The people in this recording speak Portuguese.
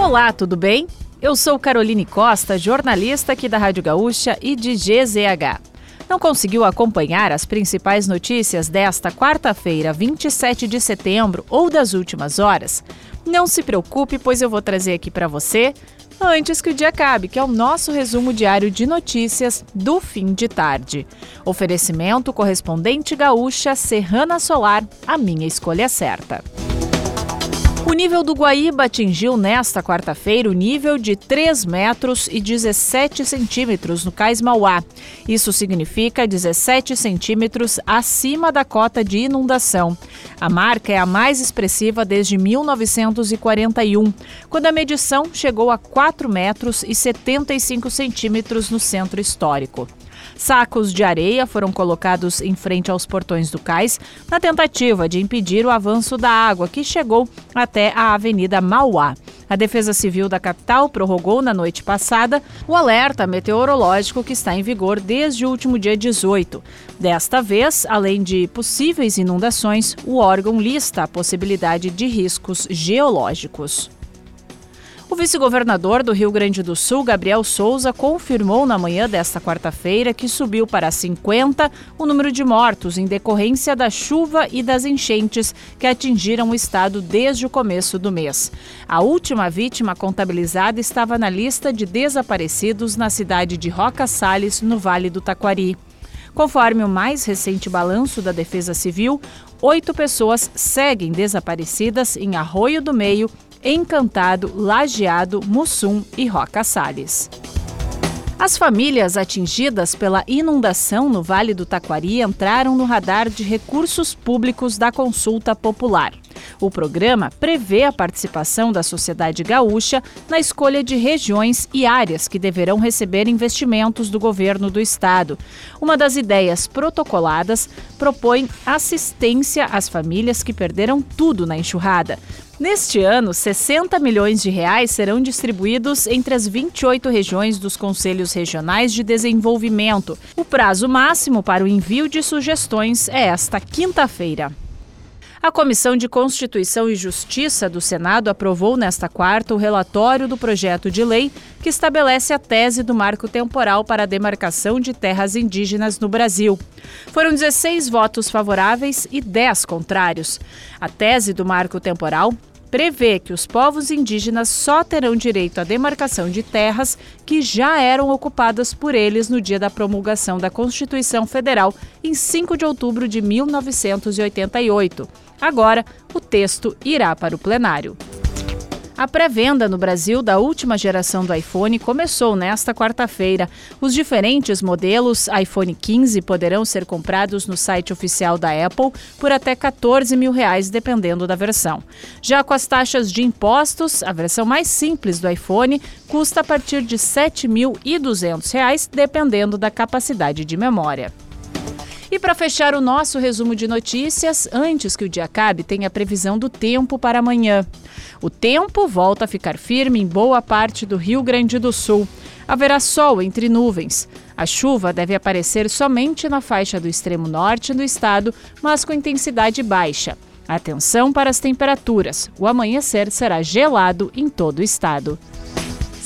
Olá, tudo bem? Eu sou Caroline Costa, jornalista aqui da Rádio Gaúcha e de GZH. Não conseguiu acompanhar as principais notícias desta quarta-feira, 27 de setembro ou das últimas horas? Não se preocupe, pois eu vou trazer aqui para você antes que o dia acabe, que é o nosso resumo diário de notícias do fim de tarde. Oferecimento correspondente gaúcha Serrana Solar, a minha escolha certa. O nível do Guaíba atingiu nesta quarta-feira o nível de 3 metros e 17 centímetros no Cais Mauá. Isso significa 17 centímetros acima da cota de inundação. A marca é a mais expressiva desde 1941, quando a medição chegou a 4 metros e 75 centímetros no centro histórico. Sacos de areia foram colocados em frente aos portões do cais na tentativa de impedir o avanço da água que chegou até a Avenida Mauá. A Defesa Civil da capital prorrogou na noite passada o alerta meteorológico que está em vigor desde o último dia 18. Desta vez, além de possíveis inundações, o órgão lista a possibilidade de riscos geológicos. Vice-governador do Rio Grande do Sul, Gabriel Souza, confirmou na manhã desta quarta-feira que subiu para 50 o número de mortos em decorrência da chuva e das enchentes que atingiram o estado desde o começo do mês. A última vítima contabilizada estava na lista de desaparecidos na cidade de Roca Salles, no Vale do Taquari. Conforme o mais recente balanço da Defesa Civil, oito pessoas seguem desaparecidas em Arroio do Meio, Encantado, Lajeado, Mussum e Roca Salles. As famílias atingidas pela inundação no Vale do Taquari entraram no radar de recursos públicos da consulta popular. O programa prevê a participação da sociedade gaúcha na escolha de regiões e áreas que deverão receber investimentos do governo do estado. Uma das ideias protocoladas propõe assistência às famílias que perderam tudo na enxurrada. Neste ano, 60 milhões de reais serão distribuídos entre as 28 regiões dos Conselhos Regionais de Desenvolvimento. O prazo máximo para o envio de sugestões é esta quinta-feira. A Comissão de Constituição e Justiça do Senado aprovou nesta quarta o relatório do projeto de lei que estabelece a tese do marco temporal para a demarcação de terras indígenas no Brasil. Foram 16 votos favoráveis e 10 contrários. A tese do marco temporal prevê que os povos indígenas só terão direito à demarcação de terras que já eram ocupadas por eles no dia da promulgação da Constituição Federal, em 5 de outubro de 1988. Agora, o texto irá para o plenário. A pré-venda no Brasil da última geração do iPhone começou nesta quarta-feira. Os diferentes modelos iPhone 15 poderão ser comprados no site oficial da Apple por até 14 mil reais, dependendo da versão. Já com as taxas de impostos, a versão mais simples do iPhone custa a partir de R$ 7.200, dependendo da capacidade de memória. E para fechar o nosso resumo de notícias, antes que o dia acabe, tem a previsão do tempo para amanhã. O tempo volta a ficar firme em boa parte do Rio Grande do Sul. Haverá sol entre nuvens. A chuva deve aparecer somente na faixa do extremo norte do estado, mas com intensidade baixa. Atenção para as temperaturas. O amanhecer será gelado em todo o estado.